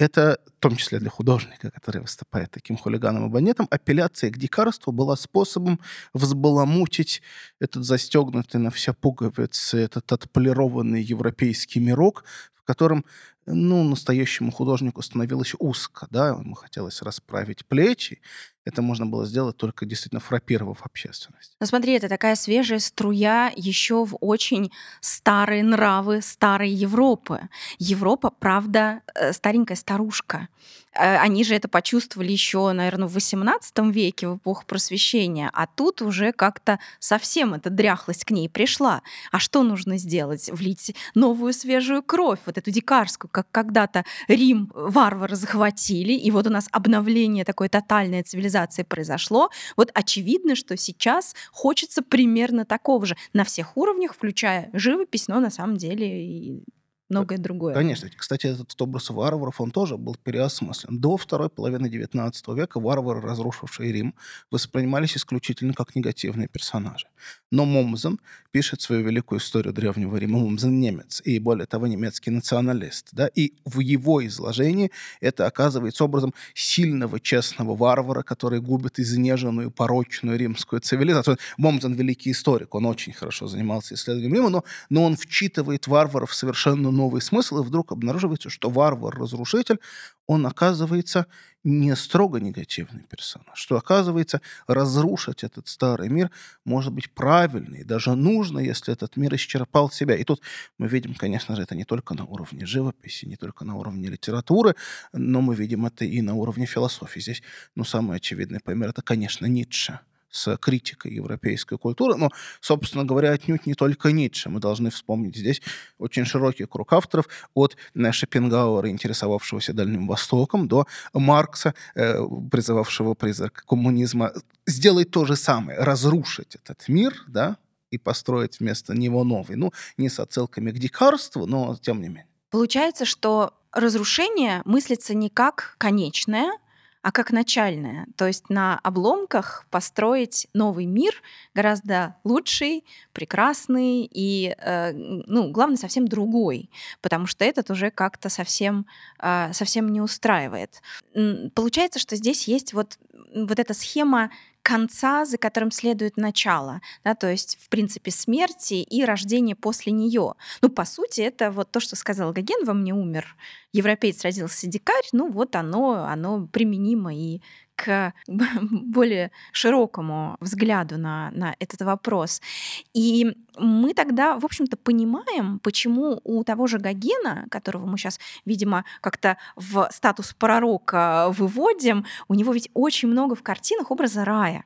Это, в том числе для художника, который выступает таким хулиганом и бандитом, апелляция к дикарству была способом взбаламутить этот застегнутый на все пуговицы, этот отполированный европейский мирок, в котором ну, настоящему художнику становилось узко, да, ему хотелось расправить плечи, это можно было сделать только действительно фрапировав общественность. Ну смотри, это такая свежая струя еще в очень старые нравы старой Европы. Европа, правда, э, старенькая старушка. Э, они же это почувствовали еще, наверное, в XVIII веке, в эпоху просвещения, а тут уже как-то совсем эта дряхлость к ней пришла. А что нужно сделать? Влить новую свежую кровь, вот эту дикарскую, как когда-то Рим варвары захватили, и вот у нас обновление такой тотальной цивилизации произошло. Вот очевидно, что сейчас хочется примерно такого же на всех уровнях, включая живопись, но на самом деле и многое другое. Конечно. Кстати, этот образ варваров, он тоже был переосмыслен. До второй половины XIX века варвары, разрушившие Рим, воспринимались исключительно как негативные персонажи. Но Момзен пишет свою великую историю Древнего Рима. Момзен немец, и более того, немецкий националист. Да? И в его изложении это оказывается образом сильного, честного варвара, который губит изнеженную, порочную римскую цивилизацию. Момзен великий историк, он очень хорошо занимался исследованием Рима, но, но он вчитывает варваров совершенно новый смысл, и вдруг обнаруживается, что варвар-разрушитель, он оказывается не строго негативный персонаж, что оказывается разрушить этот старый мир может быть правильно и даже нужно, если этот мир исчерпал себя. И тут мы видим, конечно же, это не только на уровне живописи, не только на уровне литературы, но мы видим это и на уровне философии. Здесь, ну, самый очевидный пример, это, конечно, Ницше с критикой европейской культуры. Но, собственно говоря, отнюдь не только Ницше. Мы должны вспомнить здесь очень широкий круг авторов от э, Шопенгауэра, интересовавшегося Дальним Востоком, до Маркса, э, призывавшего призрак коммунизма, сделать то же самое, разрушить этот мир, да, и построить вместо него новый. Ну, не с отсылками к дикарству, но тем не менее. Получается, что разрушение мыслится не как конечное, а как начальное. То есть на обломках построить новый мир гораздо лучший, прекрасный и, э, ну, главное, совсем другой, потому что этот уже как-то совсем, э, совсем не устраивает. Получается, что здесь есть вот, вот эта схема конца, за которым следует начало, да, то есть, в принципе, смерти и рождение после нее. Ну, по сути, это вот то, что сказал Гоген, во мне умер, европеец родился дикарь, ну, вот оно, оно применимо и к более широкому взгляду на, на этот вопрос. И мы тогда, в общем-то, понимаем, почему у того же Гогена, которого мы сейчас, видимо, как-то в статус пророка выводим, у него ведь очень много в картинах образа рая.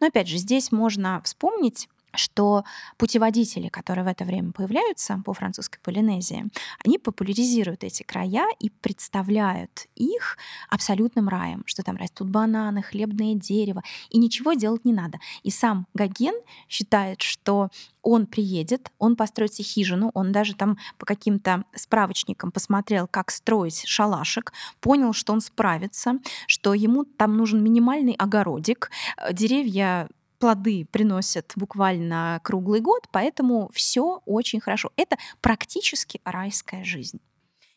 Но опять же, здесь можно вспомнить что путеводители, которые в это время появляются по французской Полинезии, они популяризируют эти края и представляют их абсолютным раем, что там растут бананы, хлебное дерево, и ничего делать не надо. И сам Гоген считает, что он приедет, он построит себе хижину, он даже там по каким-то справочникам посмотрел, как строить шалашик, понял, что он справится, что ему там нужен минимальный огородик, э, деревья плоды приносят буквально круглый год, поэтому все очень хорошо. Это практически райская жизнь.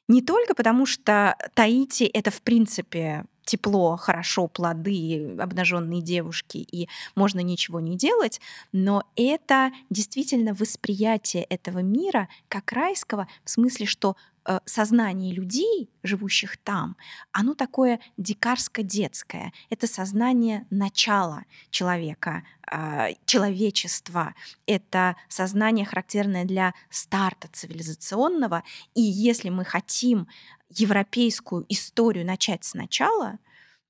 Не только потому, что Таити — это, в принципе, тепло, хорошо, плоды, обнаженные девушки, и можно ничего не делать, но это действительно восприятие этого мира как райского, в смысле, что Э, сознание людей, живущих там, оно такое дикарско-детское. Это сознание начала человека, а, человечества. Это сознание, характерное для старта цивилизационного. И если мы хотим европейскую историю начать сначала,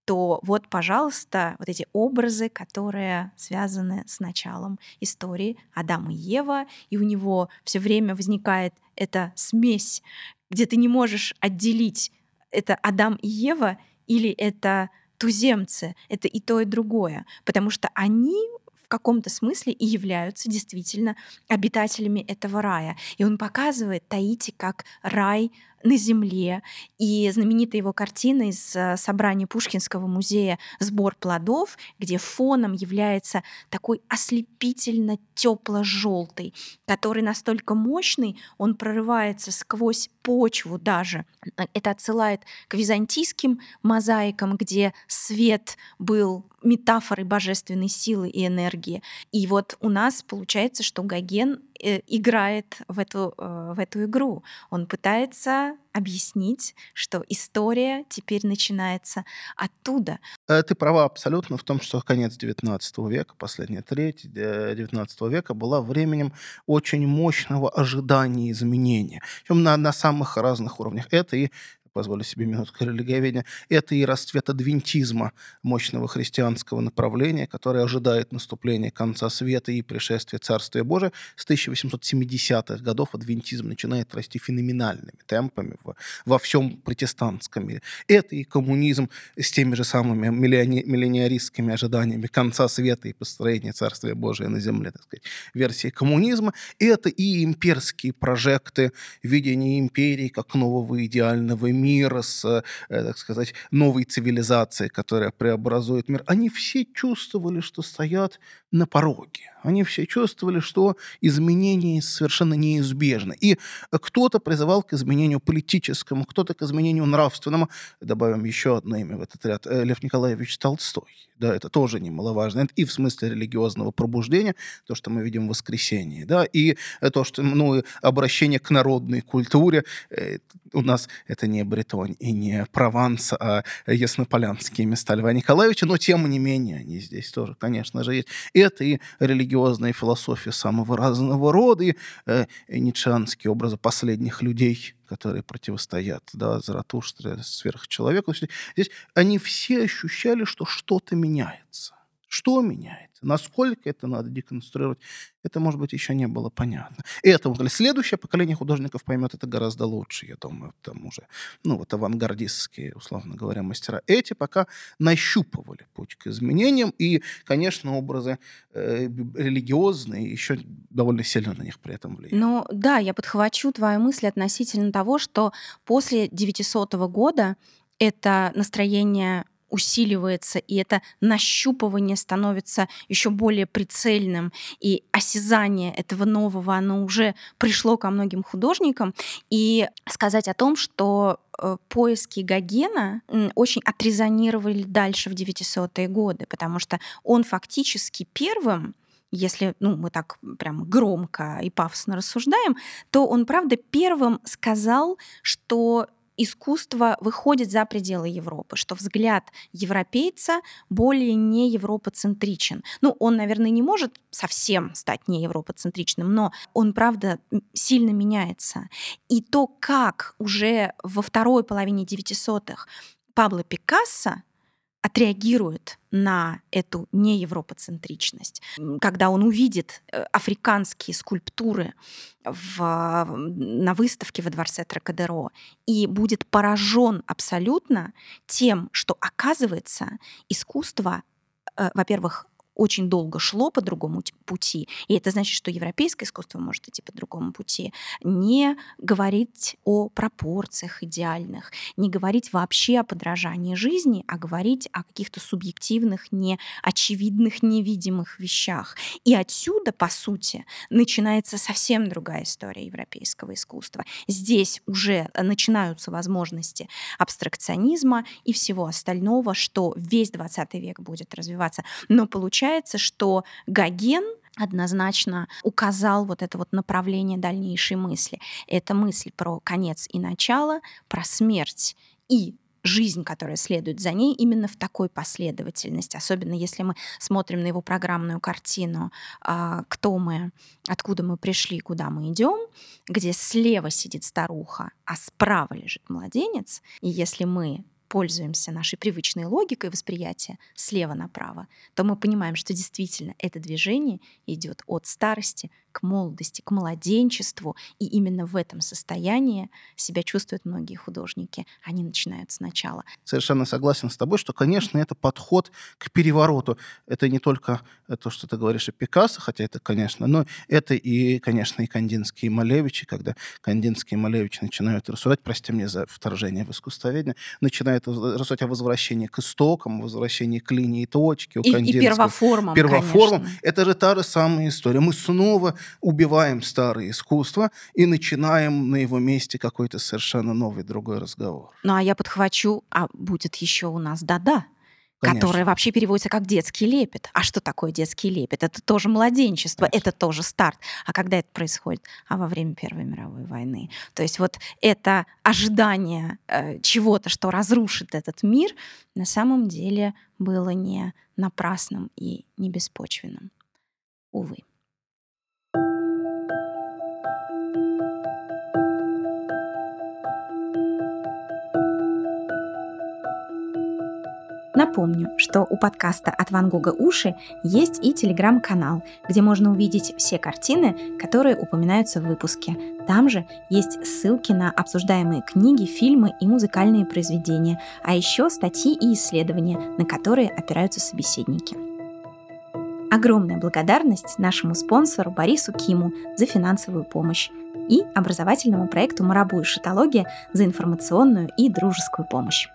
то вот, пожалуйста, вот эти образы, которые связаны с началом истории Адама и Ева, и у него все время возникает эта смесь где ты не можешь отделить, это Адам и Ева или это туземцы, это и то, и другое, потому что они в каком-то смысле и являются действительно обитателями этого рая. И он показывает Таити как рай на земле. И знаменитая его картина из э, собрания Пушкинского музея «Сбор плодов», где фоном является такой ослепительно тепло-желтый, который настолько мощный, он прорывается сквозь почву даже. Это отсылает к византийским мозаикам, где свет был метафорой божественной силы и энергии. И вот у нас получается, что Гоген играет в эту, э, в эту игру. Он пытается объяснить, что история теперь начинается оттуда. Э, ты права абсолютно в том, что конец XIX века, последняя треть XIX века была временем очень мощного ожидания изменения. На, на самых разных уровнях. Это и позволю себе минутку религиоведения, это и расцвет адвентизма мощного христианского направления, которое ожидает наступления конца света и пришествия Царствия Божия. С 1870-х годов адвентизм начинает расти феноменальными темпами в, во всем протестантском мире. Это и коммунизм с теми же самыми миллиони, миллениаристскими ожиданиями конца света и построения Царствия Божия на земле, так сказать, версии коммунизма. Это и имперские прожекты, видение империи как нового идеального мира, мира, с, э, так сказать, новой цивилизацией, которая преобразует мир, они все чувствовали, что стоят на пороге. Они все чувствовали, что изменения совершенно неизбежны. И кто-то призывал к изменению политическому, кто-то к изменению нравственному. Добавим еще одно имя в этот ряд. Э, Лев Николаевич Толстой. Да, это тоже немаловажно. Это и в смысле религиозного пробуждения, то, что мы видим в воскресенье, да, и то, что, ну, обращение к народной культуре. Э, у нас это не Бретонь и не Прованс, а Яснополянские места Льва Николаевича, но тем не менее они здесь тоже, конечно же, есть. Это и религиозная философия самого разного рода, и, э, и ницшеанские образы последних людей, которые противостоят да, Заратуштре, сверхчеловеку. Здесь они все ощущали, что что-то меняется. Что меняется? Насколько это надо деконструировать? Это, может быть, еще не было понятно. И это вот, следующее поколение художников поймет это гораздо лучше, я думаю, там уже, ну, вот авангардистские, условно говоря, мастера. Эти пока нащупывали путь к изменениям, и, конечно, образы э, религиозные еще довольно сильно на них при этом влияют. Ну, да, я подхвачу твою мысль относительно того, что после 900 года это настроение усиливается, и это нащупывание становится еще более прицельным, и осязание этого нового, оно уже пришло ко многим художникам. И сказать о том, что э, поиски Гогена очень отрезонировали дальше в 900-е годы, потому что он фактически первым если ну, мы так прям громко и пафосно рассуждаем, то он, правда, первым сказал, что искусство выходит за пределы Европы, что взгляд европейца более не европоцентричен. Ну, он, наверное, не может совсем стать не европоцентричным, но он, правда, сильно меняется. И то, как уже во второй половине 900-х Пабло Пикассо отреагирует на эту неевропоцентричность. Когда он увидит э, африканские скульптуры в, на выставке во дворце Тракадеро и будет поражен абсолютно тем, что оказывается искусство, э, во-первых, очень долго шло по другому пути, и это значит, что европейское искусство может идти по другому пути, не говорить о пропорциях идеальных, не говорить вообще о подражании жизни, а говорить о каких-то субъективных, неочевидных, невидимых вещах. И отсюда, по сути, начинается совсем другая история европейского искусства. Здесь уже начинаются возможности абстракционизма и всего остального, что весь 20 век будет развиваться. Но получается получается, что Гоген однозначно указал вот это вот направление дальнейшей мысли. Это мысль про конец и начало, про смерть и жизнь, которая следует за ней, именно в такой последовательности. Особенно если мы смотрим на его программную картину а, «Кто мы?», «Откуда мы пришли?», «Куда мы идем?», где слева сидит старуха, а справа лежит младенец. И если мы пользуемся нашей привычной логикой восприятия слева направо, то мы понимаем, что действительно это движение идет от старости к молодости, к младенчеству. И именно в этом состоянии себя чувствуют многие художники. Они начинают сначала. Совершенно согласен с тобой, что, конечно, это подход к перевороту. Это не только то, что ты говоришь о Пикассо, хотя это, конечно, но это и, конечно, и Кандинский и Малевичи, когда Кандинский и Малевич начинают рассуждать, прости мне за вторжение в искусствоведение, начинают рассуждать о возвращении к истокам, возвращении к линии точки. У и, и первоформам, Первоформам. Конечно. Это же та же самая история. Мы снова убиваем старое искусство и начинаем на его месте какой-то совершенно новый, другой разговор. Ну, а я подхвачу, а будет еще у нас «да-да». Конечно. которое вообще переводится как детский лепет. А что такое детский лепет? Это тоже младенчество, Конечно. это тоже старт. А когда это происходит? А во время Первой мировой войны. То есть вот это ожидание э, чего-то, что разрушит этот мир, на самом деле было не напрасным и не беспочвенным. Увы. Напомню, что у подкаста «От Ван Гога уши» есть и телеграм-канал, где можно увидеть все картины, которые упоминаются в выпуске. Там же есть ссылки на обсуждаемые книги, фильмы и музыкальные произведения, а еще статьи и исследования, на которые опираются собеседники. Огромная благодарность нашему спонсору Борису Киму за финансовую помощь и образовательному проекту «Марабу и шитология» за информационную и дружескую помощь.